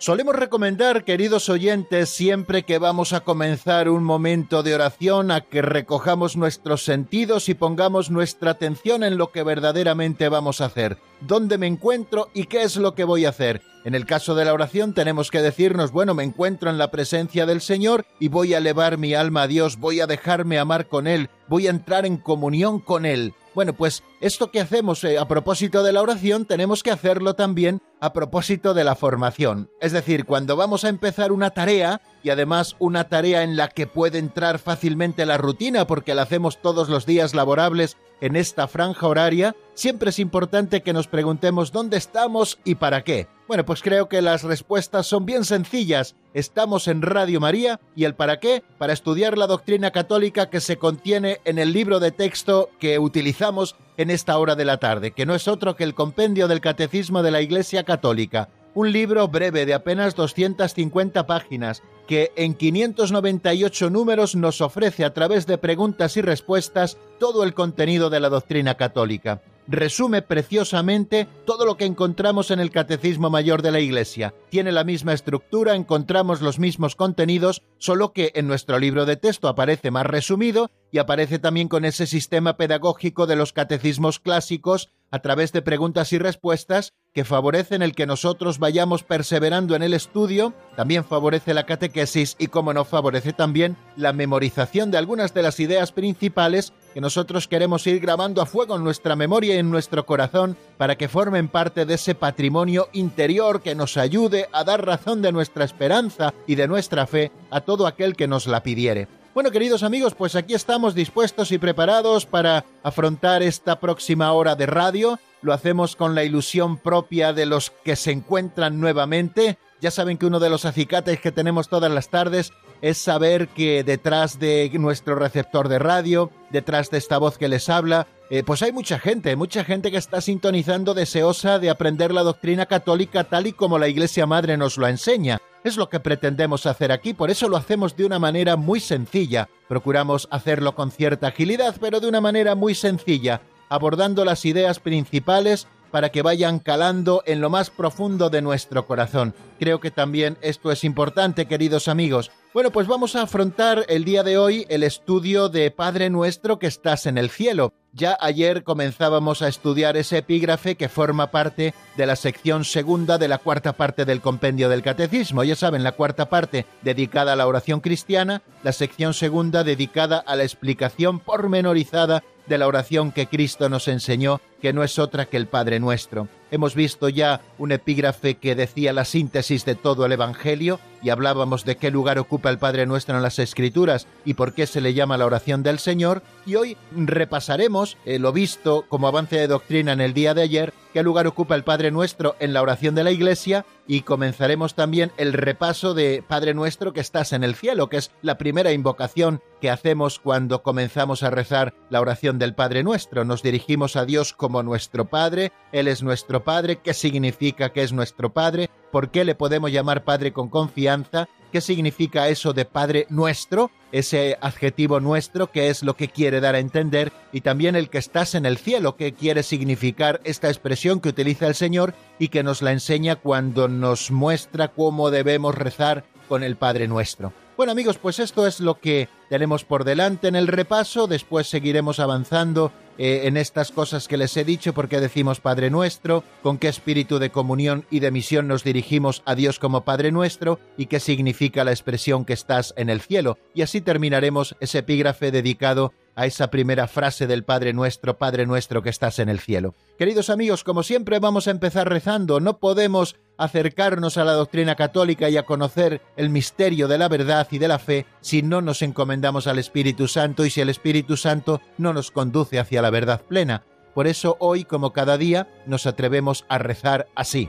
Solemos recomendar, queridos oyentes, siempre que vamos a comenzar un momento de oración, a que recojamos nuestros sentidos y pongamos nuestra atención en lo que verdaderamente vamos a hacer, dónde me encuentro y qué es lo que voy a hacer. En el caso de la oración tenemos que decirnos, bueno, me encuentro en la presencia del Señor y voy a elevar mi alma a Dios, voy a dejarme amar con Él, voy a entrar en comunión con Él. Bueno, pues esto que hacemos eh, a propósito de la oración tenemos que hacerlo también a propósito de la formación. Es decir, cuando vamos a empezar una tarea, y además una tarea en la que puede entrar fácilmente la rutina porque la hacemos todos los días laborables en esta franja horaria, siempre es importante que nos preguntemos dónde estamos y para qué. Bueno, pues creo que las respuestas son bien sencillas. Estamos en Radio María y el para qué, para estudiar la doctrina católica que se contiene en el libro de texto que utilizamos en esta hora de la tarde, que no es otro que el compendio del Catecismo de la Iglesia Católica un libro breve de apenas 250 páginas que en 598 números nos ofrece a través de preguntas y respuestas todo el contenido de la doctrina católica. Resume preciosamente todo lo que encontramos en el Catecismo Mayor de la Iglesia. Tiene la misma estructura, encontramos los mismos contenidos, solo que en nuestro libro de texto aparece más resumido y aparece también con ese sistema pedagógico de los catecismos clásicos a través de preguntas y respuestas que favorecen el que nosotros vayamos perseverando en el estudio, también favorece la catequesis y, como no, favorece también la memorización de algunas de las ideas principales que nosotros queremos ir grabando a fuego en nuestra memoria y en nuestro corazón para que formen parte de ese patrimonio interior que nos ayude a dar razón de nuestra esperanza y de nuestra fe a todo aquel que nos la pidiere. Bueno, queridos amigos, pues aquí estamos dispuestos y preparados para afrontar esta próxima hora de radio. Lo hacemos con la ilusión propia de los que se encuentran nuevamente. Ya saben que uno de los acicates que tenemos todas las tardes es saber que detrás de nuestro receptor de radio, detrás de esta voz que les habla, eh, pues hay mucha gente, mucha gente que está sintonizando deseosa de aprender la doctrina católica tal y como la Iglesia Madre nos lo enseña. Es lo que pretendemos hacer aquí, por eso lo hacemos de una manera muy sencilla. Procuramos hacerlo con cierta agilidad, pero de una manera muy sencilla, abordando las ideas principales para que vayan calando en lo más profundo de nuestro corazón. Creo que también esto es importante, queridos amigos. Bueno, pues vamos a afrontar el día de hoy el estudio de Padre Nuestro que estás en el cielo. Ya ayer comenzábamos a estudiar ese epígrafe que forma parte de la sección segunda de la cuarta parte del compendio del catecismo. Ya saben, la cuarta parte dedicada a la oración cristiana, la sección segunda dedicada a la explicación pormenorizada de la oración que Cristo nos enseñó, que no es otra que el Padre nuestro. Hemos visto ya un epígrafe que decía la síntesis de todo el Evangelio y hablábamos de qué lugar ocupa el Padre Nuestro en las Escrituras y por qué se le llama la oración del Señor. Y hoy repasaremos lo visto como avance de doctrina en el día de ayer, qué lugar ocupa el Padre Nuestro en la oración de la Iglesia y comenzaremos también el repaso de Padre Nuestro que estás en el cielo, que es la primera invocación que hacemos cuando comenzamos a rezar la oración del Padre Nuestro. Nos dirigimos a Dios como nuestro Padre, Él es nuestro Padre, ¿qué significa que es nuestro Padre? ¿Por qué le podemos llamar Padre con confianza? ¿Qué significa eso de Padre nuestro? Ese adjetivo nuestro, que es lo que quiere dar a entender, y también el que estás en el cielo, que quiere significar esta expresión que utiliza el Señor y que nos la enseña cuando nos muestra cómo debemos rezar con el Padre nuestro. Bueno amigos, pues esto es lo que tenemos por delante en el repaso, después seguiremos avanzando eh, en estas cosas que les he dicho, porque decimos Padre nuestro, con qué espíritu de comunión y de misión nos dirigimos a Dios como Padre nuestro y qué significa la expresión que estás en el cielo. Y así terminaremos ese epígrafe dedicado a esa primera frase del Padre nuestro, Padre nuestro que estás en el cielo. Queridos amigos, como siempre vamos a empezar rezando, no podemos acercarnos a la doctrina católica y a conocer el misterio de la verdad y de la fe si no nos encomendamos al Espíritu Santo y si el Espíritu Santo no nos conduce hacia la verdad plena. Por eso hoy, como cada día, nos atrevemos a rezar así.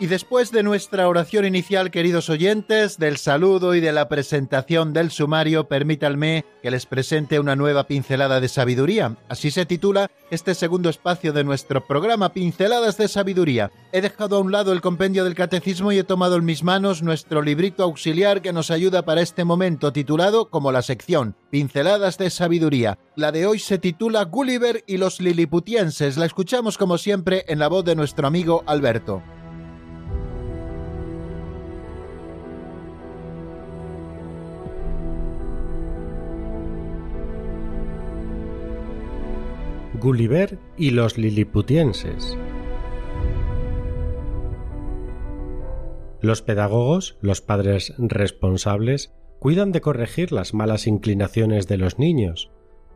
Y después de nuestra oración inicial, queridos oyentes, del saludo y de la presentación del sumario, permítanme que les presente una nueva pincelada de sabiduría. Así se titula este segundo espacio de nuestro programa, Pinceladas de Sabiduría. He dejado a un lado el compendio del catecismo y he tomado en mis manos nuestro librito auxiliar que nos ayuda para este momento, titulado como la sección Pinceladas de Sabiduría. La de hoy se titula Gulliver y los Liliputienses. La escuchamos como siempre en la voz de nuestro amigo Alberto. Gulliver y los liliputienses. Los pedagogos, los padres responsables, cuidan de corregir las malas inclinaciones de los niños.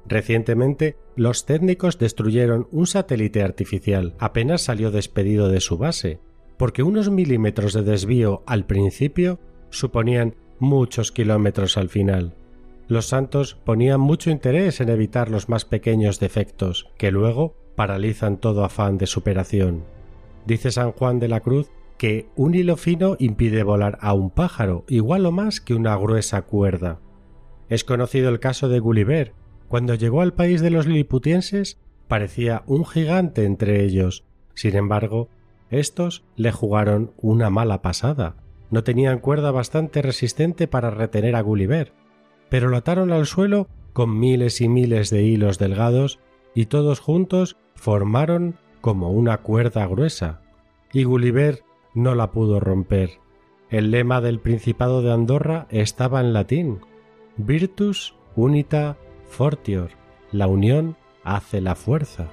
Recientemente, los técnicos destruyeron un satélite artificial apenas salió despedido de su base, porque unos milímetros de desvío al principio suponían muchos kilómetros al final. Los santos ponían mucho interés en evitar los más pequeños defectos, que luego paralizan todo afán de superación. Dice San Juan de la Cruz que un hilo fino impide volar a un pájaro, igual o más que una gruesa cuerda. Es conocido el caso de Gulliver. Cuando llegó al país de los liliputienses, parecía un gigante entre ellos. Sin embargo, estos le jugaron una mala pasada. No tenían cuerda bastante resistente para retener a Gulliver, pero lo ataron al suelo con miles y miles de hilos delgados y todos juntos formaron como una cuerda gruesa. Y Gulliver no la pudo romper. El lema del Principado de Andorra estaba en latín Virtus unita fortior. La unión hace la fuerza.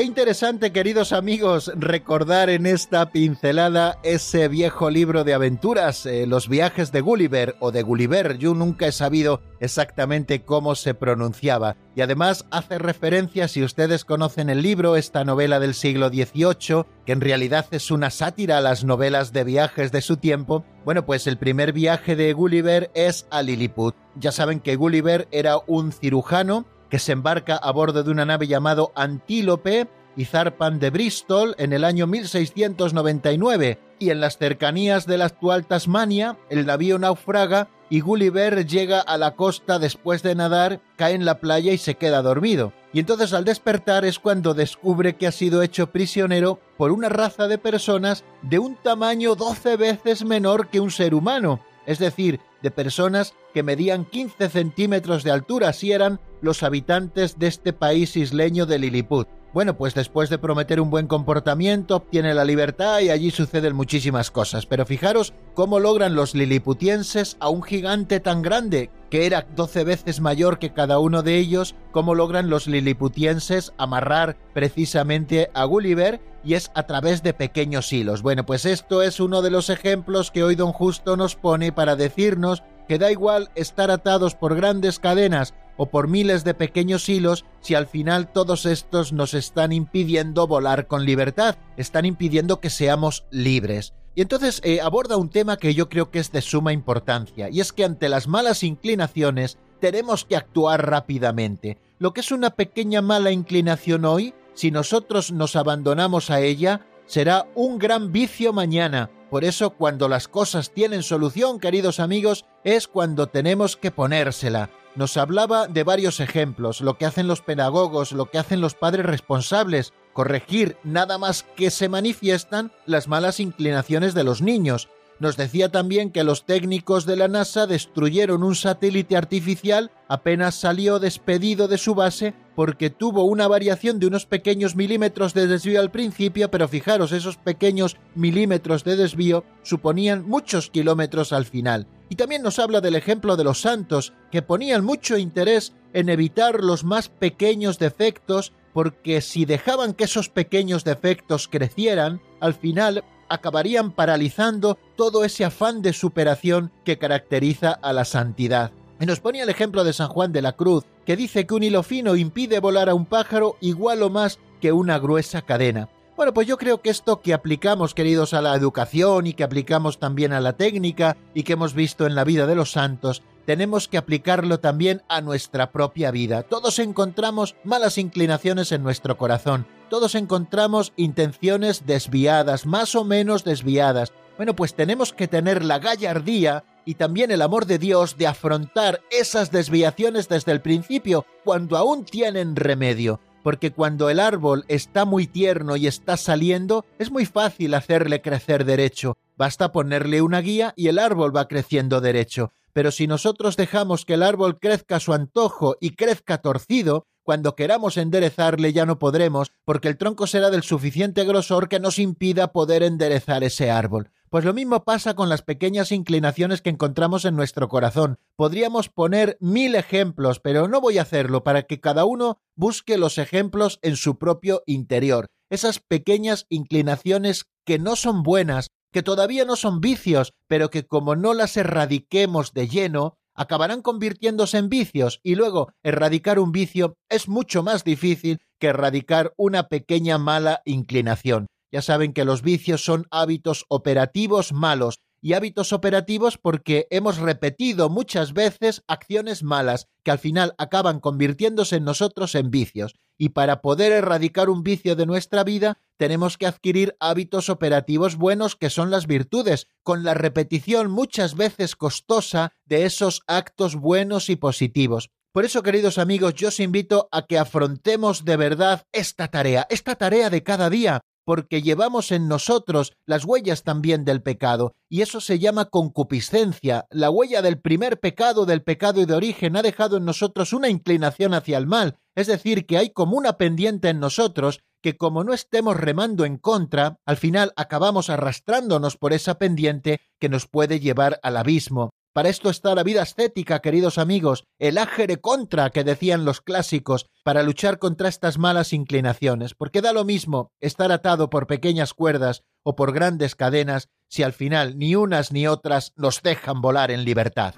Qué interesante, queridos amigos, recordar en esta pincelada ese viejo libro de aventuras, eh, Los viajes de Gulliver o de Gulliver. Yo nunca he sabido exactamente cómo se pronunciaba. Y además hace referencia, si ustedes conocen el libro, esta novela del siglo XVIII, que en realidad es una sátira a las novelas de viajes de su tiempo. Bueno, pues el primer viaje de Gulliver es a Lilliput. Ya saben que Gulliver era un cirujano que se embarca a bordo de una nave llamado Antílope y zarpan de Bristol en el año 1699 y en las cercanías de la actual Tasmania el navío naufraga y Gulliver llega a la costa después de nadar, cae en la playa y se queda dormido. Y entonces al despertar es cuando descubre que ha sido hecho prisionero por una raza de personas de un tamaño 12 veces menor que un ser humano, es decir, de personas que medían 15 centímetros de altura, si eran los habitantes de este país isleño de Lilliput. Bueno, pues después de prometer un buen comportamiento, obtiene la libertad y allí suceden muchísimas cosas. Pero fijaros cómo logran los liliputienses a un gigante tan grande, que era 12 veces mayor que cada uno de ellos, cómo logran los liliputienses amarrar precisamente a Gulliver y es a través de pequeños hilos. Bueno, pues esto es uno de los ejemplos que hoy don Justo nos pone para decirnos que da igual estar atados por grandes cadenas o por miles de pequeños hilos si al final todos estos nos están impidiendo volar con libertad, están impidiendo que seamos libres. Y entonces eh, aborda un tema que yo creo que es de suma importancia, y es que ante las malas inclinaciones tenemos que actuar rápidamente. Lo que es una pequeña mala inclinación hoy si nosotros nos abandonamos a ella, será un gran vicio mañana. Por eso cuando las cosas tienen solución, queridos amigos, es cuando tenemos que ponérsela. Nos hablaba de varios ejemplos, lo que hacen los pedagogos, lo que hacen los padres responsables, corregir nada más que se manifiestan las malas inclinaciones de los niños. Nos decía también que los técnicos de la NASA destruyeron un satélite artificial apenas salió despedido de su base porque tuvo una variación de unos pequeños milímetros de desvío al principio, pero fijaros, esos pequeños milímetros de desvío suponían muchos kilómetros al final. Y también nos habla del ejemplo de los santos, que ponían mucho interés en evitar los más pequeños defectos, porque si dejaban que esos pequeños defectos crecieran, al final acabarían paralizando todo ese afán de superación que caracteriza a la santidad. Y nos ponía el ejemplo de San Juan de la Cruz, que dice que un hilo fino impide volar a un pájaro igual o más que una gruesa cadena. Bueno, pues yo creo que esto que aplicamos, queridos, a la educación y que aplicamos también a la técnica y que hemos visto en la vida de los santos, tenemos que aplicarlo también a nuestra propia vida. Todos encontramos malas inclinaciones en nuestro corazón, todos encontramos intenciones desviadas, más o menos desviadas. Bueno, pues tenemos que tener la gallardía y también el amor de Dios de afrontar esas desviaciones desde el principio, cuando aún tienen remedio porque cuando el árbol está muy tierno y está saliendo, es muy fácil hacerle crecer derecho. Basta ponerle una guía y el árbol va creciendo derecho. Pero si nosotros dejamos que el árbol crezca a su antojo y crezca torcido, cuando queramos enderezarle ya no podremos, porque el tronco será del suficiente grosor que nos impida poder enderezar ese árbol. Pues lo mismo pasa con las pequeñas inclinaciones que encontramos en nuestro corazón. Podríamos poner mil ejemplos, pero no voy a hacerlo para que cada uno busque los ejemplos en su propio interior. Esas pequeñas inclinaciones que no son buenas, que todavía no son vicios, pero que como no las erradiquemos de lleno, acabarán convirtiéndose en vicios y luego erradicar un vicio es mucho más difícil que erradicar una pequeña mala inclinación. Ya saben que los vicios son hábitos operativos malos y hábitos operativos porque hemos repetido muchas veces acciones malas que al final acaban convirtiéndose en nosotros en vicios. Y para poder erradicar un vicio de nuestra vida tenemos que adquirir hábitos operativos buenos que son las virtudes, con la repetición muchas veces costosa de esos actos buenos y positivos. Por eso, queridos amigos, yo os invito a que afrontemos de verdad esta tarea, esta tarea de cada día, porque llevamos en nosotros las huellas también del pecado, y eso se llama concupiscencia. La huella del primer pecado, del pecado y de origen, ha dejado en nosotros una inclinación hacia el mal, es decir, que hay como una pendiente en nosotros que como no estemos remando en contra, al final acabamos arrastrándonos por esa pendiente que nos puede llevar al abismo. Para esto está la vida ascética, queridos amigos, el ágere contra que decían los clásicos, para luchar contra estas malas inclinaciones, porque da lo mismo estar atado por pequeñas cuerdas o por grandes cadenas si al final ni unas ni otras nos dejan volar en libertad.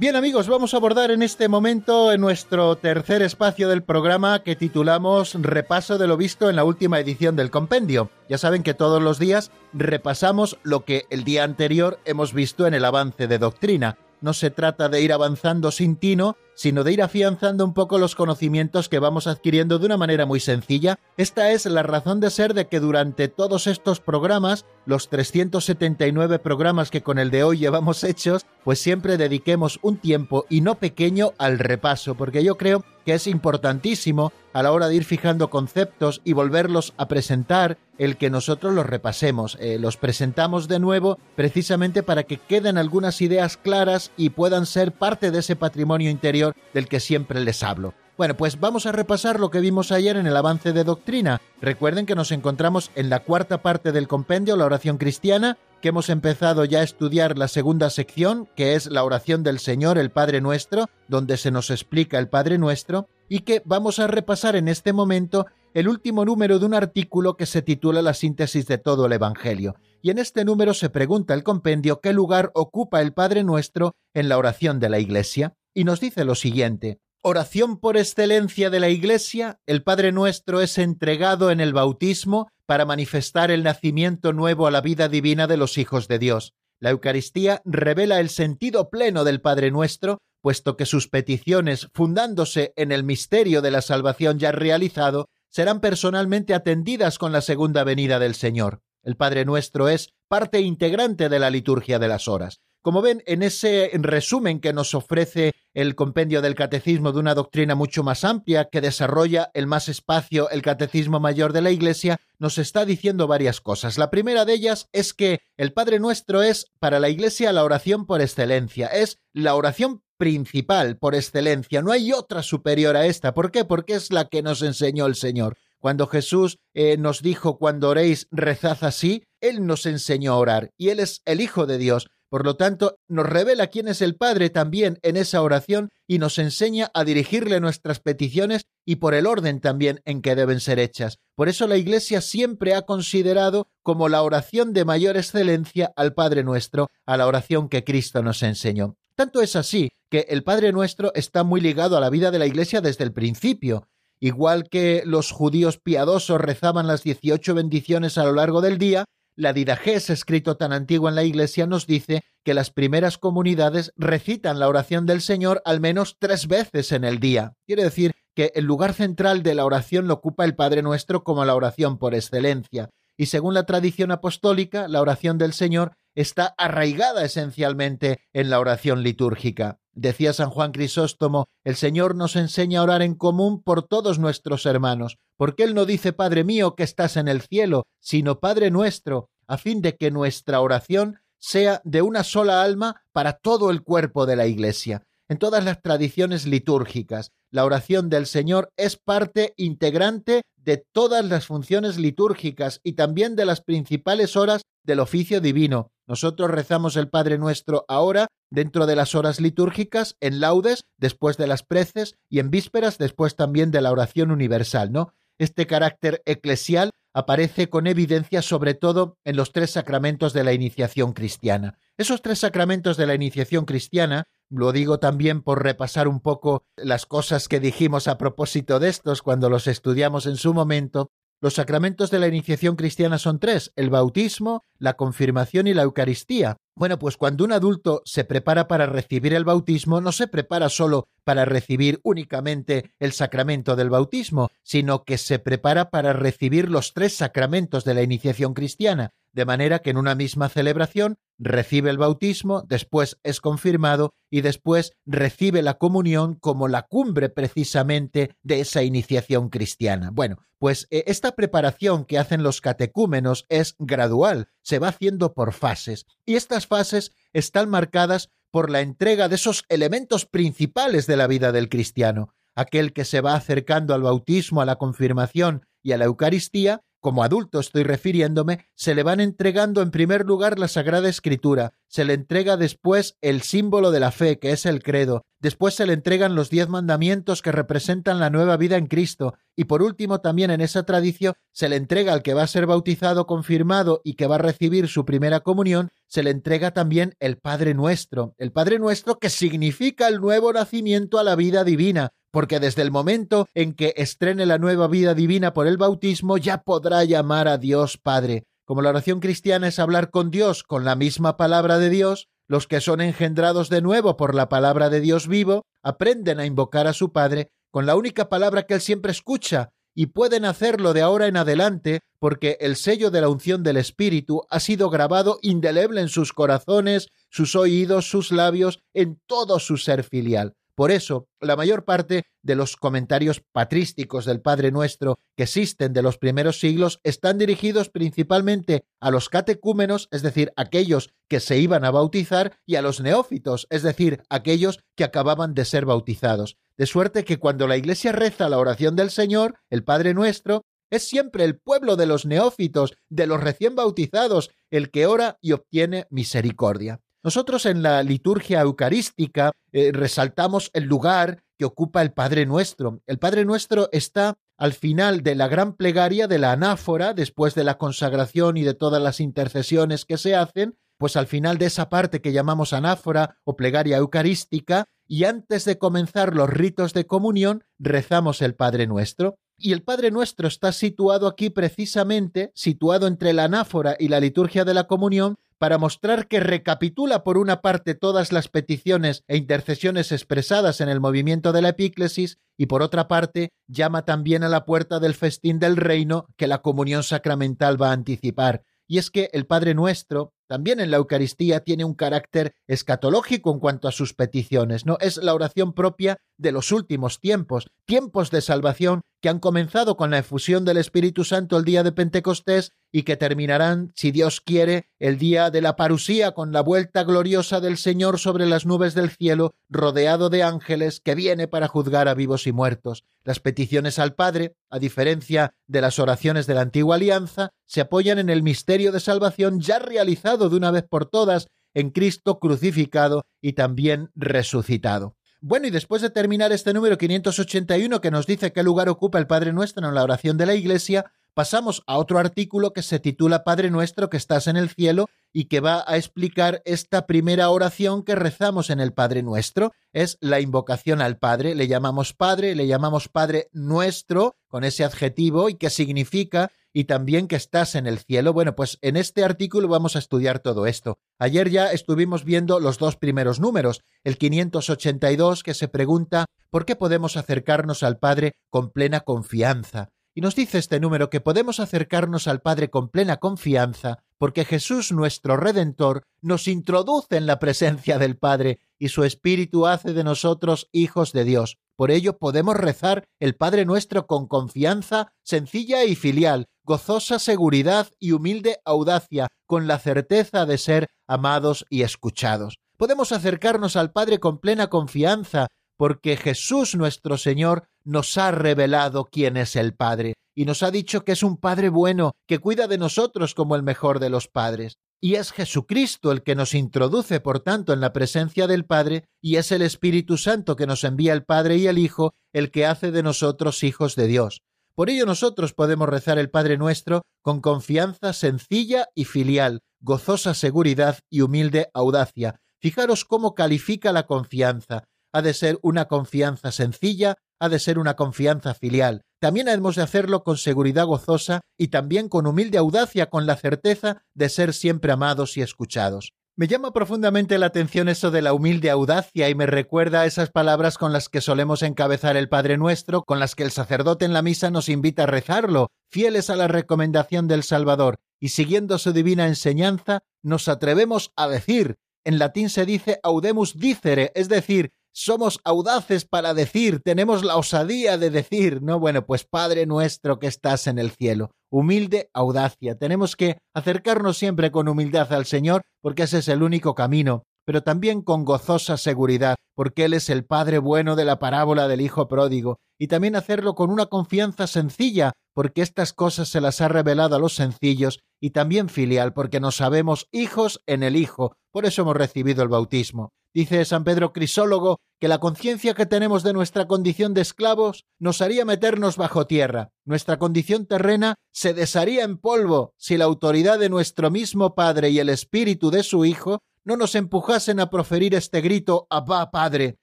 Bien amigos, vamos a abordar en este momento en nuestro tercer espacio del programa que titulamos Repaso de lo visto en la última edición del compendio. Ya saben que todos los días repasamos lo que el día anterior hemos visto en el avance de doctrina. No se trata de ir avanzando sin tino, sino de ir afianzando un poco los conocimientos que vamos adquiriendo de una manera muy sencilla. Esta es la razón de ser de que durante todos estos programas, los 379 programas que con el de hoy llevamos hechos, pues siempre dediquemos un tiempo y no pequeño al repaso, porque yo creo que es importantísimo a la hora de ir fijando conceptos y volverlos a presentar, el que nosotros los repasemos, eh, los presentamos de nuevo precisamente para que queden algunas ideas claras y puedan ser parte de ese patrimonio interior del que siempre les hablo. Bueno, pues vamos a repasar lo que vimos ayer en el avance de doctrina. Recuerden que nos encontramos en la cuarta parte del compendio, la oración cristiana, que hemos empezado ya a estudiar la segunda sección, que es la oración del Señor, el Padre Nuestro, donde se nos explica el Padre Nuestro, y que vamos a repasar en este momento el último número de un artículo que se titula La síntesis de todo el Evangelio. y en este número se pregunta el compendio qué lugar ocupa el Padre Nuestro en la oración de la Iglesia, y nos dice lo siguiente. Oración por excelencia de la Iglesia, el Padre Nuestro es entregado en el bautismo para manifestar el nacimiento nuevo a la vida divina de los hijos de Dios. La Eucaristía revela el sentido pleno del Padre Nuestro, puesto que sus peticiones, fundándose en el misterio de la salvación ya realizado, serán personalmente atendidas con la segunda venida del Señor. El Padre Nuestro es parte integrante de la liturgia de las horas. Como ven, en ese resumen que nos ofrece el compendio del catecismo de una doctrina mucho más amplia que desarrolla el más espacio el catecismo mayor de la Iglesia, nos está diciendo varias cosas. La primera de ellas es que el Padre Nuestro es para la Iglesia la oración por excelencia, es la oración principal por excelencia, no hay otra superior a esta. ¿Por qué? Porque es la que nos enseñó el Señor. Cuando Jesús eh, nos dijo, cuando oréis, rezad así, Él nos enseñó a orar, y Él es el Hijo de Dios. Por lo tanto, nos revela quién es el Padre también en esa oración y nos enseña a dirigirle nuestras peticiones y por el orden también en que deben ser hechas. Por eso la Iglesia siempre ha considerado como la oración de mayor excelencia al Padre nuestro, a la oración que Cristo nos enseñó. Tanto es así que el Padre Nuestro está muy ligado a la vida de la Iglesia desde el principio. Igual que los judíos piadosos rezaban las dieciocho bendiciones a lo largo del día, la Didajés, escrito tan antiguo en la Iglesia, nos dice que las primeras comunidades recitan la oración del Señor al menos tres veces en el día. Quiere decir que el lugar central de la oración lo ocupa el Padre Nuestro como la oración por excelencia. Y según la tradición apostólica, la oración del Señor está arraigada esencialmente en la oración litúrgica. Decía San Juan Crisóstomo, el Señor nos enseña a orar en común por todos nuestros hermanos, porque Él no dice Padre mío que estás en el cielo, sino Padre nuestro, a fin de que nuestra oración sea de una sola alma para todo el cuerpo de la Iglesia. En todas las tradiciones litúrgicas, la oración del Señor es parte integrante de todas las funciones litúrgicas y también de las principales horas del oficio divino. Nosotros rezamos el Padre Nuestro ahora, dentro de las horas litúrgicas, en laudes, después de las preces, y en vísperas, después también de la oración universal, ¿no? Este carácter eclesial aparece con evidencia sobre todo en los tres sacramentos de la iniciación cristiana. Esos tres sacramentos de la iniciación cristiana, lo digo también por repasar un poco las cosas que dijimos a propósito de estos cuando los estudiamos en su momento, los sacramentos de la iniciación cristiana son tres, el bautismo, la confirmación y la Eucaristía. Bueno, pues cuando un adulto se prepara para recibir el bautismo, no se prepara solo para recibir únicamente el sacramento del bautismo, sino que se prepara para recibir los tres sacramentos de la iniciación cristiana, de manera que en una misma celebración recibe el bautismo, después es confirmado y después recibe la comunión como la cumbre precisamente de esa iniciación cristiana. Bueno, pues eh, esta preparación que hacen los catecúmenos es gradual, se va haciendo por fases, y estas fases están marcadas por la entrega de esos elementos principales de la vida del cristiano, aquel que se va acercando al bautismo, a la confirmación y a la Eucaristía, como adulto estoy refiriéndome, se le van entregando en primer lugar la Sagrada Escritura, se le entrega después el símbolo de la fe, que es el credo, después se le entregan los diez mandamientos que representan la nueva vida en Cristo, y por último también en esa tradición se le entrega al que va a ser bautizado, confirmado y que va a recibir su primera comunión, se le entrega también el Padre Nuestro, el Padre Nuestro que significa el nuevo nacimiento a la vida divina, porque desde el momento en que estrene la nueva vida divina por el bautismo ya podrá llamar a Dios Padre. Como la oración cristiana es hablar con Dios con la misma palabra de Dios, los que son engendrados de nuevo por la palabra de Dios vivo aprenden a invocar a su Padre con la única palabra que Él siempre escucha, y pueden hacerlo de ahora en adelante porque el sello de la unción del Espíritu ha sido grabado indeleble en sus corazones, sus oídos, sus labios, en todo su ser filial. Por eso, la mayor parte de los comentarios patrísticos del Padre Nuestro que existen de los primeros siglos están dirigidos principalmente a los catecúmenos, es decir, aquellos que se iban a bautizar, y a los neófitos, es decir, aquellos que acababan de ser bautizados. De suerte que cuando la Iglesia reza la oración del Señor, el Padre Nuestro, es siempre el pueblo de los neófitos, de los recién bautizados, el que ora y obtiene misericordia. Nosotros en la liturgia eucarística eh, resaltamos el lugar que ocupa el Padre Nuestro. El Padre Nuestro está al final de la gran plegaria de la anáfora, después de la consagración y de todas las intercesiones que se hacen, pues al final de esa parte que llamamos anáfora o plegaria eucarística, y antes de comenzar los ritos de comunión, rezamos el Padre Nuestro. Y el Padre Nuestro está situado aquí precisamente, situado entre la anáfora y la liturgia de la comunión, para mostrar que recapitula por una parte todas las peticiones e intercesiones expresadas en el movimiento de la epíclesis y por otra parte llama también a la puerta del festín del reino que la comunión sacramental va a anticipar. Y es que el Padre Nuestro, también en la Eucaristía tiene un carácter escatológico en cuanto a sus peticiones, ¿no? Es la oración propia de los últimos tiempos, tiempos de salvación que han comenzado con la efusión del Espíritu Santo el día de Pentecostés y que terminarán, si Dios quiere, el día de la parusía con la vuelta gloriosa del Señor sobre las nubes del cielo, rodeado de ángeles, que viene para juzgar a vivos y muertos. Las peticiones al Padre, a diferencia de las oraciones de la antigua alianza, se apoyan en el misterio de salvación ya realizado de una vez por todas en Cristo crucificado y también resucitado. Bueno, y después de terminar este número 581 que nos dice qué lugar ocupa el Padre Nuestro en la oración de la Iglesia, pasamos a otro artículo que se titula Padre Nuestro que estás en el cielo y que va a explicar esta primera oración que rezamos en el Padre Nuestro. Es la invocación al Padre, le llamamos Padre, le llamamos Padre Nuestro con ese adjetivo y que significa y también que estás en el cielo. Bueno, pues en este artículo vamos a estudiar todo esto. Ayer ya estuvimos viendo los dos primeros números, el 582 que se pregunta ¿por qué podemos acercarnos al Padre con plena confianza? Y nos dice este número que podemos acercarnos al Padre con plena confianza porque Jesús nuestro Redentor nos introduce en la presencia del Padre y su Espíritu hace de nosotros hijos de Dios. Por ello podemos rezar el Padre nuestro con confianza sencilla y filial, gozosa seguridad y humilde audacia, con la certeza de ser amados y escuchados. Podemos acercarnos al Padre con plena confianza, porque Jesús nuestro Señor nos ha revelado quién es el Padre, y nos ha dicho que es un Padre bueno, que cuida de nosotros como el mejor de los padres. Y es Jesucristo el que nos introduce, por tanto, en la presencia del Padre, y es el Espíritu Santo que nos envía el Padre y el Hijo, el que hace de nosotros hijos de Dios. Por ello nosotros podemos rezar el Padre nuestro con confianza sencilla y filial, gozosa seguridad y humilde audacia. Fijaros cómo califica la confianza. Ha de ser una confianza sencilla, ha de ser una confianza filial. También hemos de hacerlo con seguridad gozosa y también con humilde audacia, con la certeza de ser siempre amados y escuchados. Me llama profundamente la atención eso de la humilde audacia y me recuerda a esas palabras con las que solemos encabezar el Padre Nuestro, con las que el sacerdote en la misa nos invita a rezarlo, fieles a la recomendación del Salvador, y siguiendo su divina enseñanza, nos atrevemos a decir, en latín se dice audemus dicere, es decir, somos audaces para decir, tenemos la osadía de decir, ¿no? Bueno, pues Padre nuestro que estás en el cielo, humilde audacia. Tenemos que acercarnos siempre con humildad al Señor, porque ese es el único camino, pero también con gozosa seguridad, porque Él es el Padre bueno de la parábola del Hijo pródigo, y también hacerlo con una confianza sencilla, porque estas cosas se las ha revelado a los sencillos, y también filial, porque nos sabemos hijos en el Hijo, por eso hemos recibido el bautismo. Dice San Pedro Crisólogo que la conciencia que tenemos de nuestra condición de esclavos nos haría meternos bajo tierra. Nuestra condición terrena se desharía en polvo si la autoridad de nuestro mismo Padre y el espíritu de su Hijo no nos empujasen a proferir este grito Abba Padre.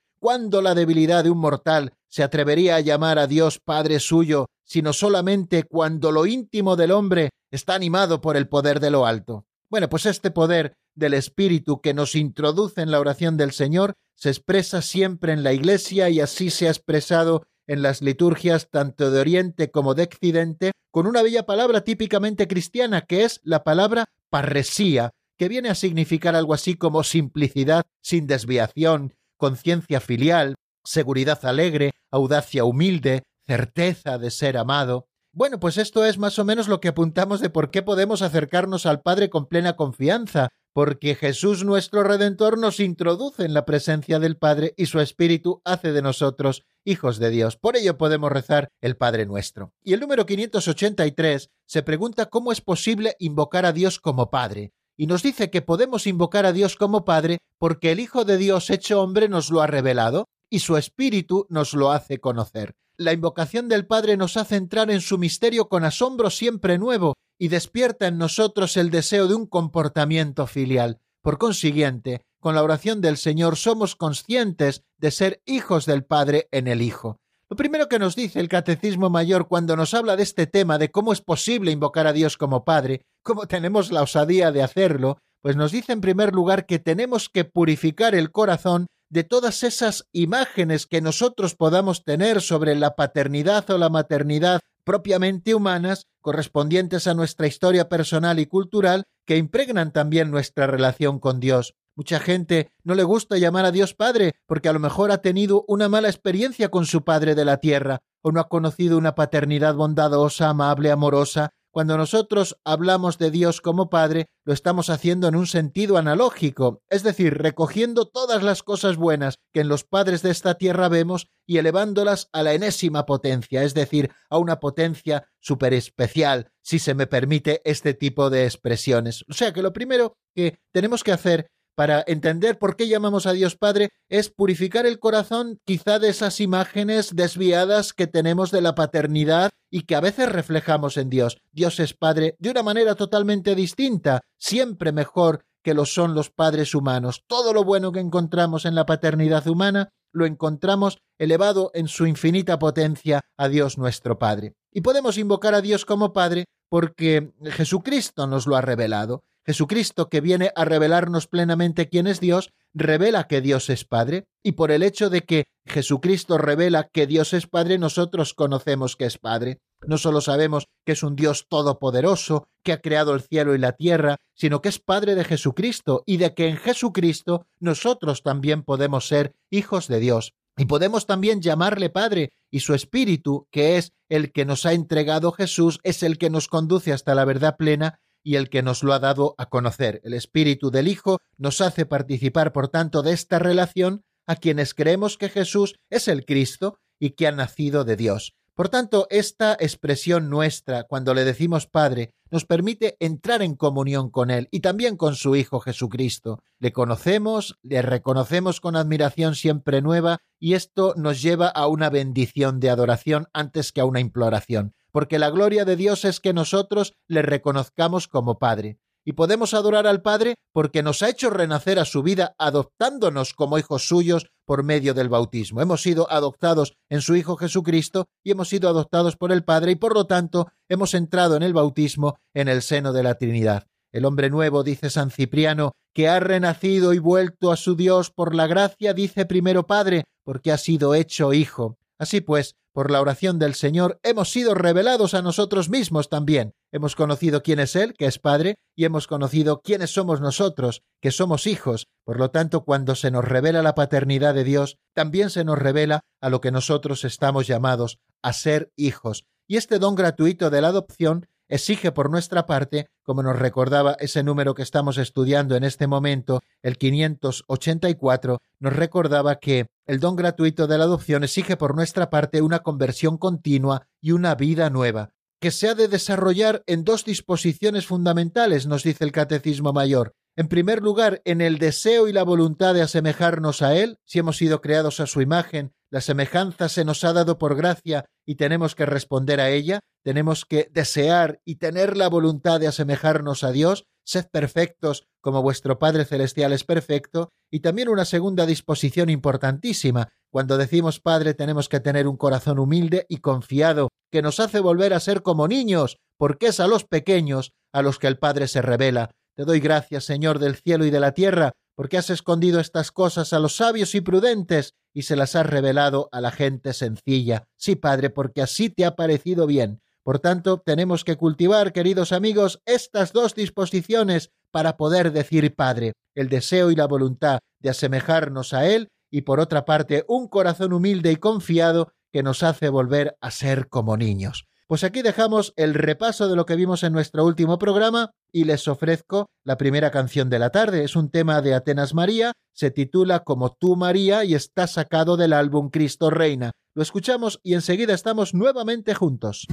¿Cuándo la debilidad de un mortal se atrevería a llamar a Dios Padre suyo, sino solamente cuando lo íntimo del hombre está animado por el poder de lo alto? Bueno, pues este poder del Espíritu que nos introduce en la oración del Señor se expresa siempre en la Iglesia y así se ha expresado en las liturgias tanto de Oriente como de Occidente, con una bella palabra típicamente cristiana que es la palabra parresía, que viene a significar algo así como simplicidad sin desviación, conciencia filial, seguridad alegre, audacia humilde, certeza de ser amado. Bueno, pues esto es más o menos lo que apuntamos de por qué podemos acercarnos al Padre con plena confianza, porque Jesús nuestro Redentor nos introduce en la presencia del Padre y su Espíritu hace de nosotros hijos de Dios. Por ello podemos rezar el Padre nuestro. Y el número 583 se pregunta cómo es posible invocar a Dios como Padre. Y nos dice que podemos invocar a Dios como Padre porque el Hijo de Dios hecho hombre nos lo ha revelado y su Espíritu nos lo hace conocer. la invocación del Padre nos hace entrar en su misterio con asombro siempre nuevo y despierta en nosotros el deseo de un comportamiento filial. Por consiguiente, con la oración del Señor somos conscientes de ser hijos del Padre en el Hijo. Lo primero que nos dice el Catecismo Mayor cuando nos habla de este tema de cómo es posible invocar a Dios como Padre, cómo tenemos la osadía de hacerlo, pues nos dice en primer lugar que tenemos que purificar el corazón de todas esas imágenes que nosotros podamos tener sobre la paternidad o la maternidad propiamente humanas, correspondientes a nuestra historia personal y cultural, que impregnan también nuestra relación con Dios. Mucha gente no le gusta llamar a Dios Padre porque a lo mejor ha tenido una mala experiencia con su Padre de la tierra, o no ha conocido una paternidad bondadosa, amable, amorosa, cuando nosotros hablamos de Dios como Padre, lo estamos haciendo en un sentido analógico, es decir, recogiendo todas las cosas buenas que en los padres de esta tierra vemos y elevándolas a la enésima potencia, es decir, a una potencia super especial, si se me permite este tipo de expresiones. O sea que lo primero que tenemos que hacer para entender por qué llamamos a Dios Padre es purificar el corazón quizá de esas imágenes desviadas que tenemos de la paternidad y que a veces reflejamos en Dios. Dios es Padre de una manera totalmente distinta, siempre mejor que lo son los padres humanos. Todo lo bueno que encontramos en la paternidad humana lo encontramos elevado en su infinita potencia a Dios nuestro Padre. Y podemos invocar a Dios como Padre porque Jesucristo nos lo ha revelado. Jesucristo, que viene a revelarnos plenamente quién es Dios, revela que Dios es Padre, y por el hecho de que Jesucristo revela que Dios es Padre, nosotros conocemos que es Padre. No solo sabemos que es un Dios todopoderoso, que ha creado el cielo y la tierra, sino que es Padre de Jesucristo, y de que en Jesucristo nosotros también podemos ser hijos de Dios. Y podemos también llamarle Padre, y su Espíritu, que es el que nos ha entregado Jesús, es el que nos conduce hasta la verdad plena y el que nos lo ha dado a conocer. El Espíritu del Hijo nos hace participar, por tanto, de esta relación a quienes creemos que Jesús es el Cristo y que ha nacido de Dios. Por tanto, esta expresión nuestra, cuando le decimos Padre, nos permite entrar en comunión con Él y también con su Hijo Jesucristo. Le conocemos, le reconocemos con admiración siempre nueva y esto nos lleva a una bendición de adoración antes que a una imploración porque la gloria de Dios es que nosotros le reconozcamos como Padre. Y podemos adorar al Padre porque nos ha hecho renacer a su vida adoptándonos como hijos suyos por medio del bautismo. Hemos sido adoptados en su Hijo Jesucristo y hemos sido adoptados por el Padre y por lo tanto hemos entrado en el bautismo en el seno de la Trinidad. El hombre nuevo, dice San Cipriano, que ha renacido y vuelto a su Dios por la gracia, dice primero Padre, porque ha sido hecho Hijo. Así pues, por la oración del Señor hemos sido revelados a nosotros mismos también. Hemos conocido quién es Él, que es Padre, y hemos conocido quiénes somos nosotros, que somos hijos. Por lo tanto, cuando se nos revela la paternidad de Dios, también se nos revela a lo que nosotros estamos llamados, a ser hijos. Y este don gratuito de la adopción exige por nuestra parte, como nos recordaba ese número que estamos estudiando en este momento, el 584, nos recordaba que el don gratuito de la adopción exige por nuestra parte una conversión continua y una vida nueva, que se ha de desarrollar en dos disposiciones fundamentales, nos dice el Catecismo Mayor. En primer lugar, en el deseo y la voluntad de asemejarnos a Él, si hemos sido creados a su imagen, la semejanza se nos ha dado por gracia y tenemos que responder a ella, tenemos que desear y tener la voluntad de asemejarnos a Dios, sed perfectos como vuestro Padre Celestial es perfecto, y también una segunda disposición importantísima. Cuando decimos Padre tenemos que tener un corazón humilde y confiado, que nos hace volver a ser como niños, porque es a los pequeños a los que el Padre se revela, te doy gracias, Señor del cielo y de la tierra, porque has escondido estas cosas a los sabios y prudentes y se las has revelado a la gente sencilla. Sí, Padre, porque así te ha parecido bien. Por tanto, tenemos que cultivar, queridos amigos, estas dos disposiciones para poder decir Padre, el deseo y la voluntad de asemejarnos a Él y por otra parte un corazón humilde y confiado que nos hace volver a ser como niños. Pues aquí dejamos el repaso de lo que vimos en nuestro último programa y les ofrezco la primera canción de la tarde. Es un tema de Atenas María, se titula Como tú María y está sacado del álbum Cristo Reina. Lo escuchamos y enseguida estamos nuevamente juntos.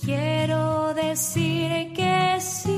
Quiero decir que sí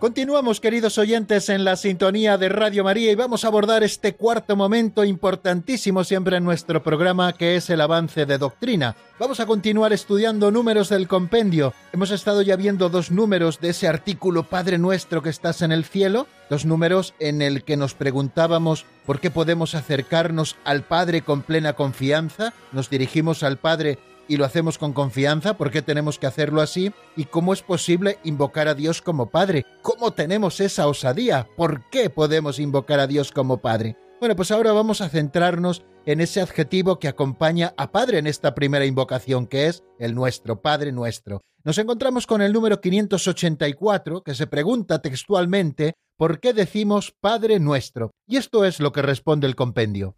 Continuamos, queridos oyentes, en la sintonía de Radio María y vamos a abordar este cuarto momento importantísimo siempre en nuestro programa, que es el avance de doctrina. Vamos a continuar estudiando números del compendio. Hemos estado ya viendo dos números de ese artículo Padre Nuestro que estás en el cielo, dos números en el que nos preguntábamos por qué podemos acercarnos al Padre con plena confianza, nos dirigimos al Padre y lo hacemos con confianza, ¿por qué tenemos que hacerlo así? ¿Y cómo es posible invocar a Dios como Padre? ¿Cómo tenemos esa osadía? ¿Por qué podemos invocar a Dios como Padre? Bueno, pues ahora vamos a centrarnos en ese adjetivo que acompaña a Padre en esta primera invocación, que es el nuestro, Padre nuestro. Nos encontramos con el número 584, que se pregunta textualmente, ¿por qué decimos Padre nuestro? Y esto es lo que responde el compendio.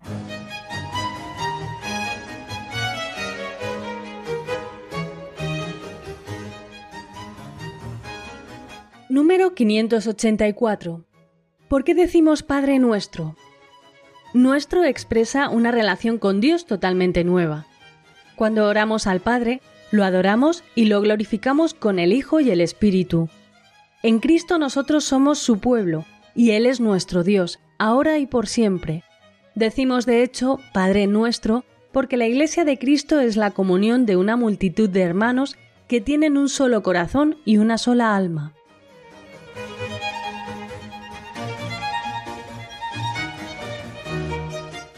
Número 584. ¿Por qué decimos Padre nuestro? Nuestro expresa una relación con Dios totalmente nueva. Cuando oramos al Padre, lo adoramos y lo glorificamos con el Hijo y el Espíritu. En Cristo nosotros somos su pueblo, y Él es nuestro Dios, ahora y por siempre. Decimos de hecho Padre nuestro, porque la Iglesia de Cristo es la comunión de una multitud de hermanos que tienen un solo corazón y una sola alma.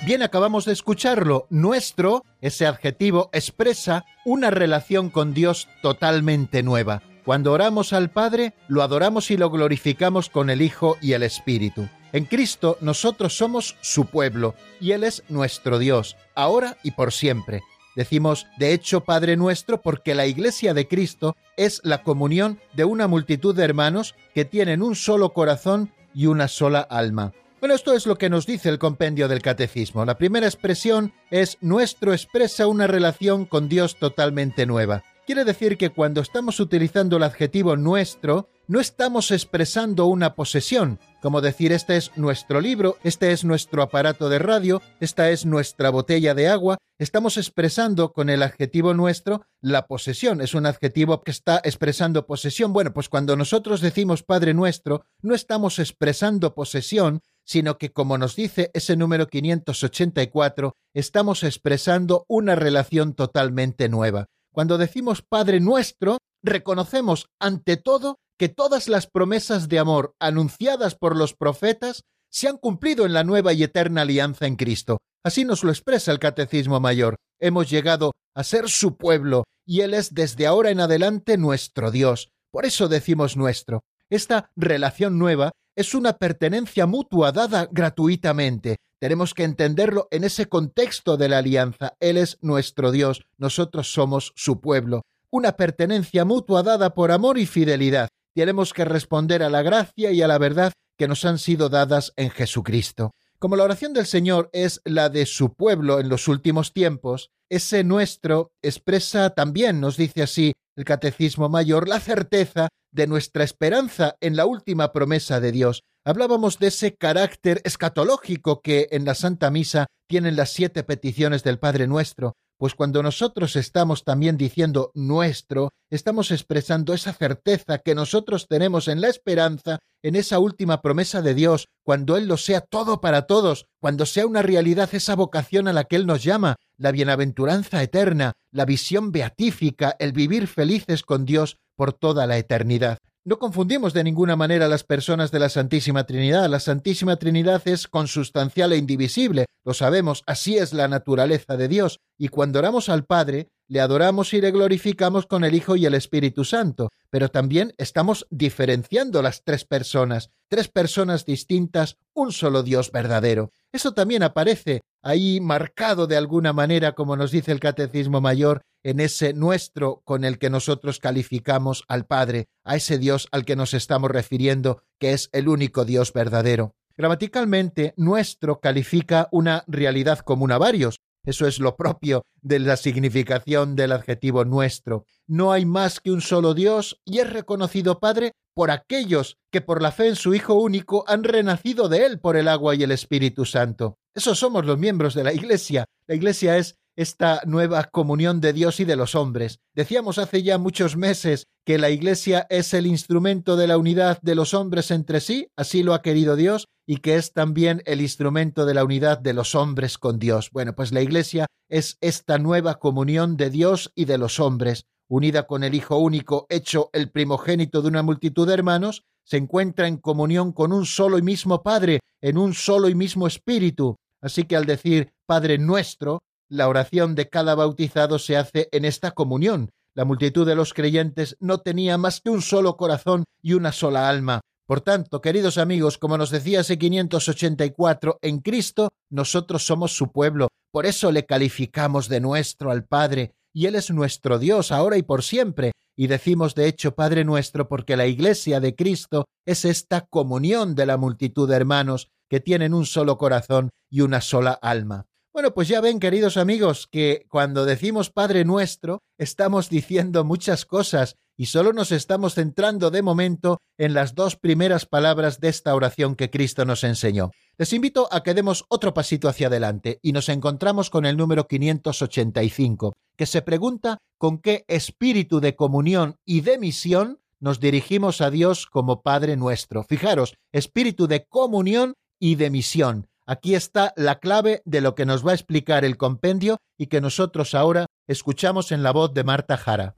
Bien, acabamos de escucharlo. Nuestro, ese adjetivo, expresa una relación con Dios totalmente nueva. Cuando oramos al Padre, lo adoramos y lo glorificamos con el Hijo y el Espíritu. En Cristo nosotros somos su pueblo y Él es nuestro Dios, ahora y por siempre. Decimos, de hecho, Padre nuestro, porque la Iglesia de Cristo es la comunión de una multitud de hermanos que tienen un solo corazón y una sola alma. Bueno, esto es lo que nos dice el compendio del catecismo. La primera expresión es nuestro expresa una relación con Dios totalmente nueva. Quiere decir que cuando estamos utilizando el adjetivo nuestro, no estamos expresando una posesión, como decir este es nuestro libro, este es nuestro aparato de radio, esta es nuestra botella de agua, estamos expresando con el adjetivo nuestro la posesión, es un adjetivo que está expresando posesión. Bueno, pues cuando nosotros decimos Padre nuestro, no estamos expresando posesión, sino que, como nos dice ese número 584, estamos expresando una relación totalmente nueva. Cuando decimos Padre nuestro, reconocemos ante todo que todas las promesas de amor anunciadas por los profetas se han cumplido en la nueva y eterna alianza en Cristo. Así nos lo expresa el Catecismo Mayor. Hemos llegado a ser su pueblo y Él es desde ahora en adelante nuestro Dios. Por eso decimos nuestro. Esta relación nueva es una pertenencia mutua dada gratuitamente. Tenemos que entenderlo en ese contexto de la alianza. Él es nuestro Dios, nosotros somos su pueblo. Una pertenencia mutua dada por amor y fidelidad. Tenemos que responder a la gracia y a la verdad que nos han sido dadas en Jesucristo. Como la oración del Señor es la de su pueblo en los últimos tiempos, ese nuestro expresa también, nos dice así el Catecismo Mayor, la certeza de nuestra esperanza en la última promesa de Dios. Hablábamos de ese carácter escatológico que en la Santa Misa tienen las siete peticiones del Padre Nuestro, pues cuando nosotros estamos también diciendo nuestro, estamos expresando esa certeza que nosotros tenemos en la esperanza, en esa última promesa de Dios, cuando Él lo sea todo para todos, cuando sea una realidad esa vocación a la que Él nos llama, la bienaventuranza eterna, la visión beatífica, el vivir felices con Dios por toda la eternidad. No confundimos de ninguna manera las personas de la Santísima Trinidad. La Santísima Trinidad es consustancial e indivisible, lo sabemos, así es la naturaleza de Dios, y cuando oramos al Padre, le adoramos y le glorificamos con el Hijo y el Espíritu Santo, pero también estamos diferenciando las tres personas, tres personas distintas, un solo Dios verdadero. Eso también aparece ahí marcado de alguna manera, como nos dice el Catecismo Mayor, en ese nuestro con el que nosotros calificamos al Padre, a ese Dios al que nos estamos refiriendo, que es el único Dios verdadero. Gramaticalmente, nuestro califica una realidad común a varios. Eso es lo propio de la significación del adjetivo nuestro. No hay más que un solo Dios y es reconocido Padre por aquellos que por la fe en su Hijo único han renacido de Él por el agua y el Espíritu Santo. Esos somos los miembros de la Iglesia. La Iglesia es esta nueva comunión de Dios y de los hombres. Decíamos hace ya muchos meses que la Iglesia es el instrumento de la unidad de los hombres entre sí, así lo ha querido Dios, y que es también el instrumento de la unidad de los hombres con Dios. Bueno, pues la Iglesia es esta nueva comunión de Dios y de los hombres, unida con el Hijo único, hecho el primogénito de una multitud de hermanos, se encuentra en comunión con un solo y mismo Padre, en un solo y mismo Espíritu. Así que al decir Padre nuestro, la oración de cada bautizado se hace en esta comunión. La multitud de los creyentes no tenía más que un solo corazón y una sola alma. Por tanto, queridos amigos, como nos decía ese 584, en Cristo nosotros somos su pueblo, por eso le calificamos de nuestro al Padre, y Él es nuestro Dios ahora y por siempre, y decimos de hecho Padre nuestro porque la Iglesia de Cristo es esta comunión de la multitud de hermanos que tienen un solo corazón y una sola alma. Bueno, pues ya ven, queridos amigos, que cuando decimos Padre nuestro, estamos diciendo muchas cosas y solo nos estamos centrando de momento en las dos primeras palabras de esta oración que Cristo nos enseñó. Les invito a que demos otro pasito hacia adelante y nos encontramos con el número 585, que se pregunta con qué espíritu de comunión y de misión nos dirigimos a Dios como Padre nuestro. Fijaros, espíritu de comunión y de misión. Aquí está la clave de lo que nos va a explicar el compendio y que nosotros ahora escuchamos en la voz de Marta Jara.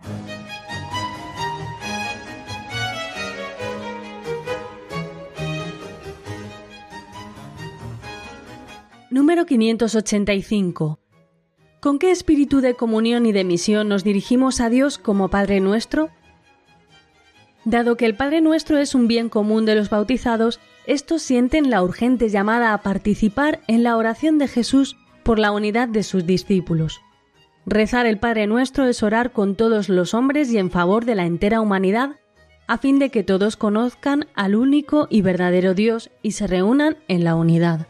Número 585. ¿Con qué espíritu de comunión y de misión nos dirigimos a Dios como Padre nuestro? Dado que el Padre nuestro es un bien común de los bautizados, estos sienten la urgente llamada a participar en la oración de Jesús por la unidad de sus discípulos. Rezar el Padre nuestro es orar con todos los hombres y en favor de la entera humanidad, a fin de que todos conozcan al único y verdadero Dios y se reúnan en la unidad.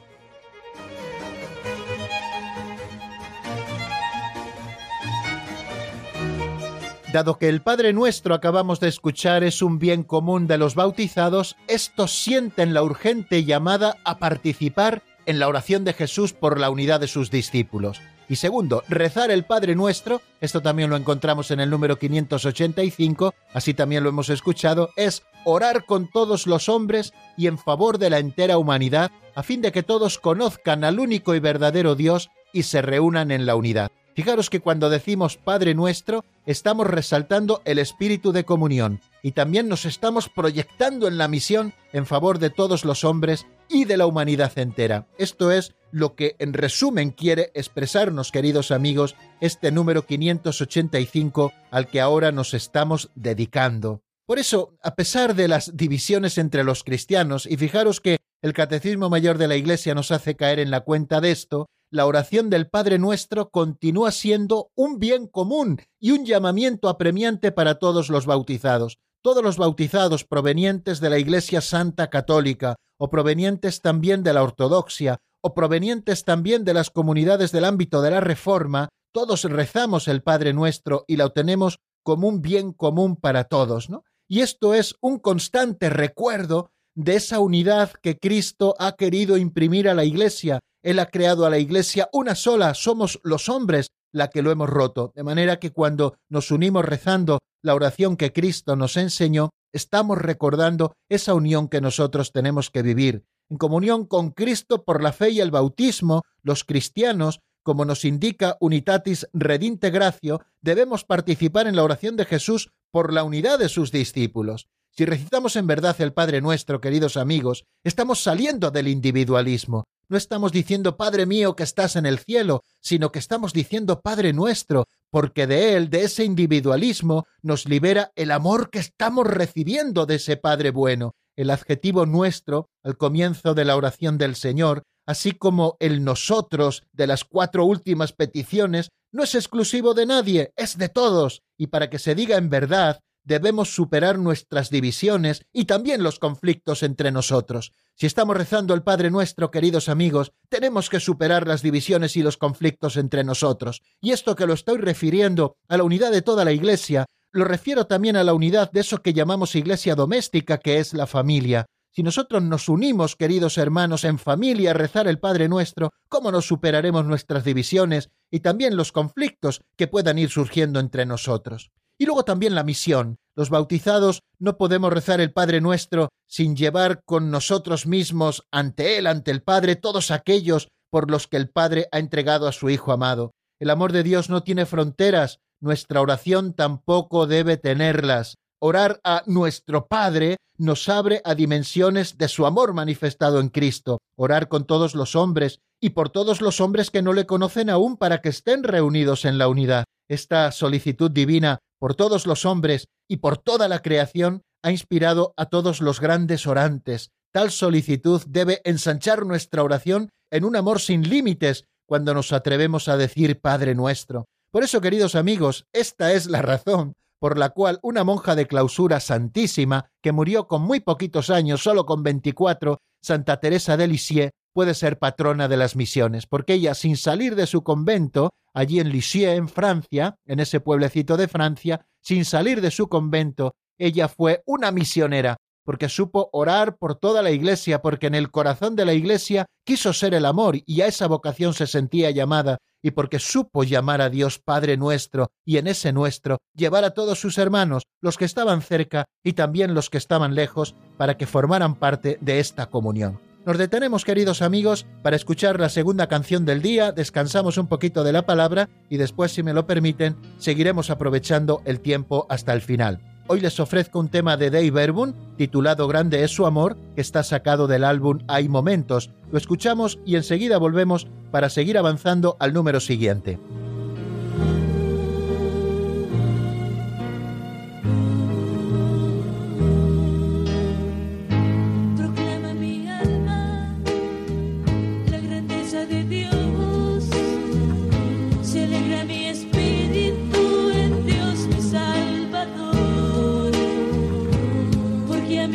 Dado que el Padre Nuestro acabamos de escuchar es un bien común de los bautizados, estos sienten la urgente llamada a participar en la oración de Jesús por la unidad de sus discípulos. Y segundo, rezar el Padre Nuestro, esto también lo encontramos en el número 585, así también lo hemos escuchado, es orar con todos los hombres y en favor de la entera humanidad, a fin de que todos conozcan al único y verdadero Dios y se reúnan en la unidad. Fijaros que cuando decimos Padre nuestro, estamos resaltando el espíritu de comunión y también nos estamos proyectando en la misión en favor de todos los hombres y de la humanidad entera. Esto es lo que en resumen quiere expresarnos, queridos amigos, este número 585 al que ahora nos estamos dedicando. Por eso, a pesar de las divisiones entre los cristianos, y fijaros que el Catecismo Mayor de la Iglesia nos hace caer en la cuenta de esto, la oración del Padre Nuestro continúa siendo un bien común y un llamamiento apremiante para todos los bautizados. Todos los bautizados provenientes de la Iglesia Santa Católica, o provenientes también de la Ortodoxia, o provenientes también de las comunidades del ámbito de la Reforma, todos rezamos el Padre Nuestro y lo tenemos como un bien común para todos, ¿no? Y esto es un constante recuerdo de esa unidad que Cristo ha querido imprimir a la Iglesia. Él ha creado a la Iglesia una sola, somos los hombres la que lo hemos roto, de manera que cuando nos unimos rezando la oración que Cristo nos enseñó, estamos recordando esa unión que nosotros tenemos que vivir. En comunión con Cristo por la fe y el bautismo, los cristianos, como nos indica Unitatis Redintegratio, debemos participar en la oración de Jesús por la unidad de sus discípulos. Si recitamos en verdad el Padre nuestro, queridos amigos, estamos saliendo del individualismo. No estamos diciendo Padre mío que estás en el cielo, sino que estamos diciendo Padre nuestro, porque de él, de ese individualismo, nos libera el amor que estamos recibiendo de ese Padre bueno. El adjetivo nuestro, al comienzo de la oración del Señor, así como el nosotros de las cuatro últimas peticiones, no es exclusivo de nadie, es de todos, y para que se diga en verdad, debemos superar nuestras divisiones y también los conflictos entre nosotros. Si estamos rezando el Padre nuestro, queridos amigos, tenemos que superar las divisiones y los conflictos entre nosotros. Y esto que lo estoy refiriendo a la unidad de toda la Iglesia, lo refiero también a la unidad de eso que llamamos Iglesia doméstica, que es la familia. Si nosotros nos unimos, queridos hermanos, en familia a rezar el Padre nuestro, ¿cómo nos superaremos nuestras divisiones y también los conflictos que puedan ir surgiendo entre nosotros? Y luego también la misión. Los bautizados no podemos rezar el Padre nuestro sin llevar con nosotros mismos ante Él, ante el Padre, todos aquellos por los que el Padre ha entregado a su Hijo amado. El amor de Dios no tiene fronteras, nuestra oración tampoco debe tenerlas. Orar a nuestro Padre nos abre a dimensiones de su amor manifestado en Cristo. Orar con todos los hombres y por todos los hombres que no le conocen aún para que estén reunidos en la unidad. Esta solicitud divina por todos los hombres y por toda la creación ha inspirado a todos los grandes orantes. Tal solicitud debe ensanchar nuestra oración en un amor sin límites cuando nos atrevemos a decir Padre nuestro. Por eso, queridos amigos, esta es la razón por la cual una monja de clausura santísima, que murió con muy poquitos años, solo con veinticuatro, Santa Teresa de Lisieux, puede ser patrona de las misiones, porque ella, sin salir de su convento, allí en Lisieux, en Francia, en ese pueblecito de Francia, sin salir de su convento, ella fue una misionera, porque supo orar por toda la Iglesia, porque en el corazón de la Iglesia quiso ser el amor y a esa vocación se sentía llamada, y porque supo llamar a Dios Padre nuestro, y en ese nuestro llevar a todos sus hermanos, los que estaban cerca y también los que estaban lejos, para que formaran parte de esta comunión. Nos detenemos, queridos amigos, para escuchar la segunda canción del día, descansamos un poquito de la palabra y después, si me lo permiten, seguiremos aprovechando el tiempo hasta el final. Hoy les ofrezco un tema de Dave Verbun titulado Grande es su amor, que está sacado del álbum Hay Momentos. Lo escuchamos y enseguida volvemos para seguir avanzando al número siguiente.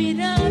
olvidar.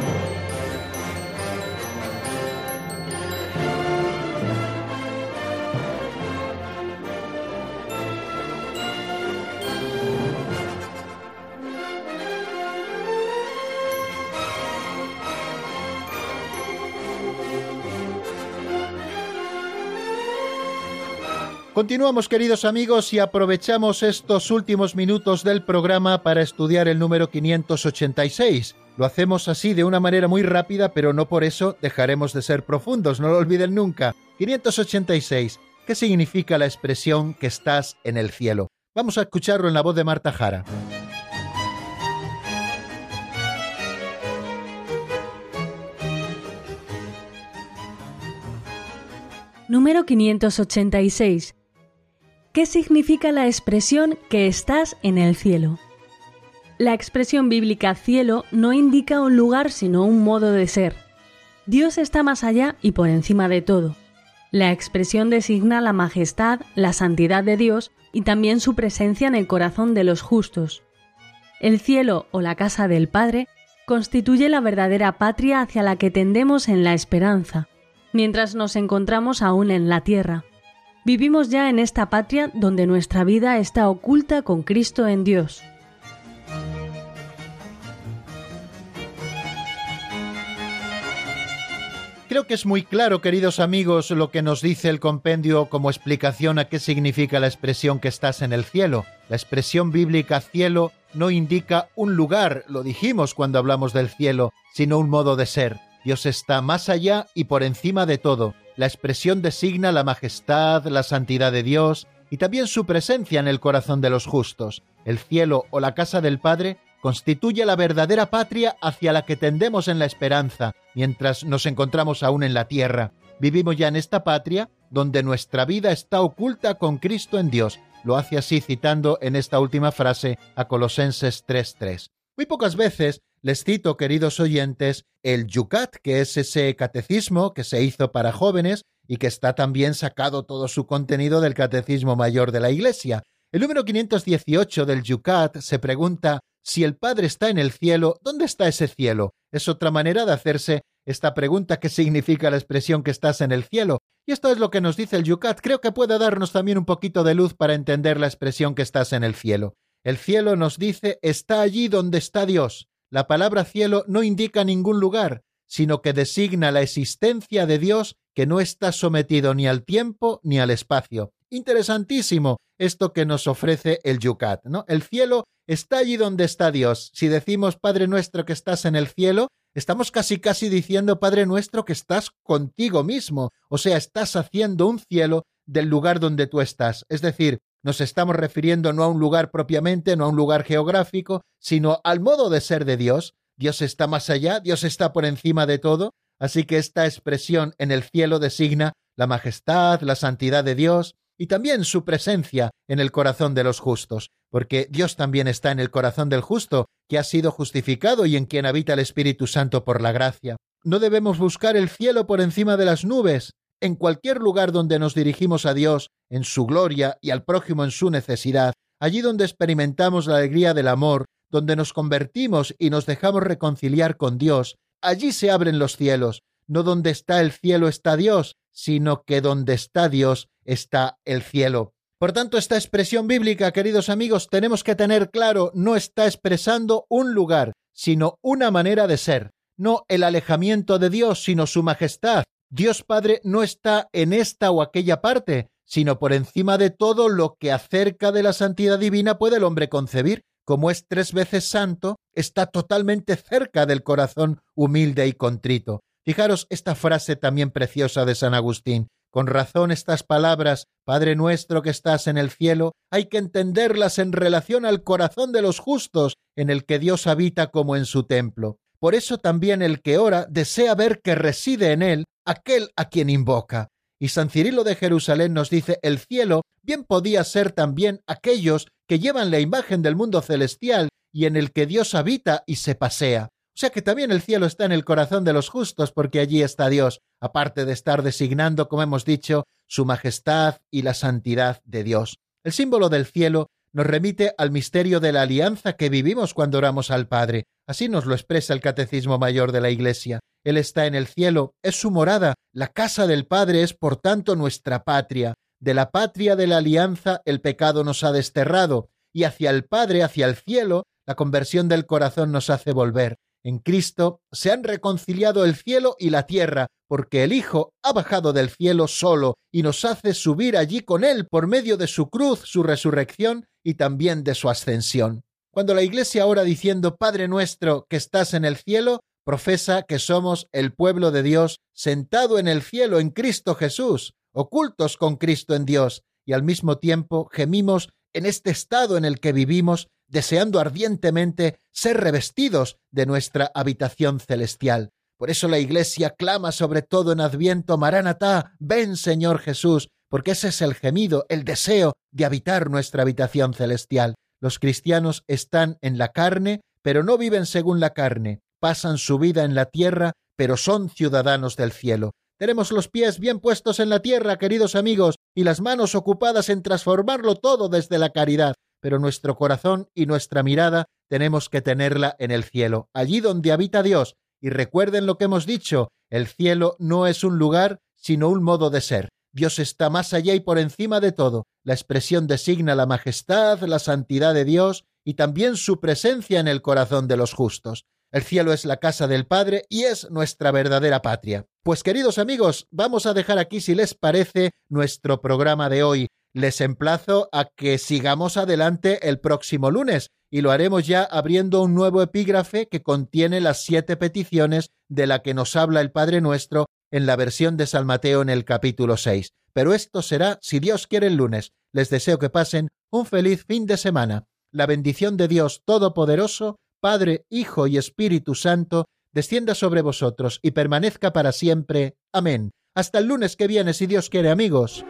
Continuamos queridos amigos y aprovechamos estos últimos minutos del programa para estudiar el número 586. Lo hacemos así de una manera muy rápida, pero no por eso dejaremos de ser profundos, no lo olviden nunca. 586. ¿Qué significa la expresión que estás en el cielo? Vamos a escucharlo en la voz de Marta Jara. Número 586 ¿Qué significa la expresión que estás en el cielo? La expresión bíblica cielo no indica un lugar sino un modo de ser. Dios está más allá y por encima de todo. La expresión designa la majestad, la santidad de Dios y también su presencia en el corazón de los justos. El cielo o la casa del Padre constituye la verdadera patria hacia la que tendemos en la esperanza, mientras nos encontramos aún en la tierra. Vivimos ya en esta patria donde nuestra vida está oculta con Cristo en Dios. Creo que es muy claro, queridos amigos, lo que nos dice el compendio como explicación a qué significa la expresión que estás en el cielo. La expresión bíblica cielo no indica un lugar, lo dijimos cuando hablamos del cielo, sino un modo de ser. Dios está más allá y por encima de todo. La expresión designa la majestad, la santidad de Dios y también su presencia en el corazón de los justos. El cielo o la casa del Padre constituye la verdadera patria hacia la que tendemos en la esperanza, mientras nos encontramos aún en la tierra. Vivimos ya en esta patria donde nuestra vida está oculta con Cristo en Dios. Lo hace así citando en esta última frase a Colosenses 3.3. Muy pocas veces les cito, queridos oyentes, el Yucat, que es ese catecismo que se hizo para jóvenes y que está también sacado todo su contenido del Catecismo Mayor de la Iglesia. El número 518 del Yucat se pregunta si el Padre está en el cielo, ¿dónde está ese cielo? Es otra manera de hacerse esta pregunta ¿qué significa la expresión que estás en el cielo. Y esto es lo que nos dice el Yucat. Creo que puede darnos también un poquito de luz para entender la expresión que estás en el cielo. El cielo nos dice está allí donde está Dios la palabra cielo no indica ningún lugar, sino que designa la existencia de Dios que no está sometido ni al tiempo ni al espacio. Interesantísimo esto que nos ofrece el Yucat. El cielo está allí donde está Dios. Si decimos Padre nuestro que estás en el cielo, estamos casi casi diciendo Padre nuestro que estás contigo mismo, o sea, estás haciendo un cielo del lugar donde tú estás. Es decir, nos estamos refiriendo no a un lugar propiamente, no a un lugar geográfico, sino al modo de ser de Dios. Dios está más allá, Dios está por encima de todo, así que esta expresión en el cielo designa la majestad, la santidad de Dios y también su presencia en el corazón de los justos, porque Dios también está en el corazón del justo, que ha sido justificado y en quien habita el Espíritu Santo por la gracia. No debemos buscar el cielo por encima de las nubes, en cualquier lugar donde nos dirigimos a Dios en su gloria y al prójimo en su necesidad, allí donde experimentamos la alegría del amor, donde nos convertimos y nos dejamos reconciliar con Dios, allí se abren los cielos. No donde está el cielo está Dios, sino que donde está Dios está el cielo. Por tanto, esta expresión bíblica, queridos amigos, tenemos que tener claro, no está expresando un lugar, sino una manera de ser, no el alejamiento de Dios, sino su majestad, Dios Padre no está en esta o aquella parte, sino por encima de todo lo que acerca de la santidad divina puede el hombre concebir. Como es tres veces santo, está totalmente cerca del corazón humilde y contrito. Fijaros esta frase también preciosa de San Agustín. Con razón estas palabras, Padre nuestro que estás en el cielo, hay que entenderlas en relación al corazón de los justos, en el que Dios habita como en su templo. Por eso también el que ora desea ver que reside en él aquel a quien invoca. Y San Cirilo de Jerusalén nos dice, el cielo bien podía ser también aquellos que llevan la imagen del mundo celestial y en el que Dios habita y se pasea. O sea que también el cielo está en el corazón de los justos porque allí está Dios, aparte de estar designando, como hemos dicho, su majestad y la santidad de Dios. El símbolo del cielo nos remite al misterio de la alianza que vivimos cuando oramos al Padre. Así nos lo expresa el Catecismo Mayor de la Iglesia. Él está en el cielo, es su morada, la casa del Padre es por tanto nuestra patria. De la patria de la alianza el pecado nos ha desterrado, y hacia el Padre, hacia el cielo, la conversión del corazón nos hace volver. En Cristo se han reconciliado el cielo y la tierra, porque el Hijo ha bajado del cielo solo y nos hace subir allí con Él por medio de su cruz, su resurrección y también de su ascensión. Cuando la Iglesia ora diciendo Padre nuestro que estás en el cielo, profesa que somos el pueblo de Dios sentado en el cielo en Cristo Jesús, ocultos con Cristo en Dios, y al mismo tiempo gemimos en este estado en el que vivimos, deseando ardientemente ser revestidos de nuestra habitación celestial. Por eso la Iglesia clama sobre todo en Adviento, Maranatá, ven Señor Jesús, porque ese es el gemido, el deseo de habitar nuestra habitación celestial. Los cristianos están en la carne, pero no viven según la carne, pasan su vida en la tierra, pero son ciudadanos del cielo. Tenemos los pies bien puestos en la tierra, queridos amigos, y las manos ocupadas en transformarlo todo desde la caridad, pero nuestro corazón y nuestra mirada tenemos que tenerla en el cielo, allí donde habita Dios. Y recuerden lo que hemos dicho, el cielo no es un lugar, sino un modo de ser. Dios está más allá y por encima de todo. La expresión designa la majestad, la santidad de Dios y también su presencia en el corazón de los justos. El cielo es la casa del Padre y es nuestra verdadera patria. Pues queridos amigos, vamos a dejar aquí, si les parece, nuestro programa de hoy. Les emplazo a que sigamos adelante el próximo lunes y lo haremos ya abriendo un nuevo epígrafe que contiene las siete peticiones de la que nos habla el Padre Nuestro en la versión de San Mateo en el capítulo 6. Pero esto será, si Dios quiere, el lunes. Les deseo que pasen un feliz fin de semana. La bendición de Dios Todopoderoso, Padre, Hijo y Espíritu Santo, descienda sobre vosotros y permanezca para siempre. Amén. Hasta el lunes que viene, si Dios quiere, amigos.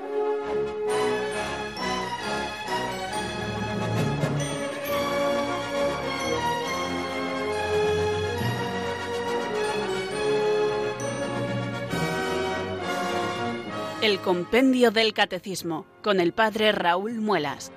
El Compendio del Catecismo con el Padre Raúl Muelas.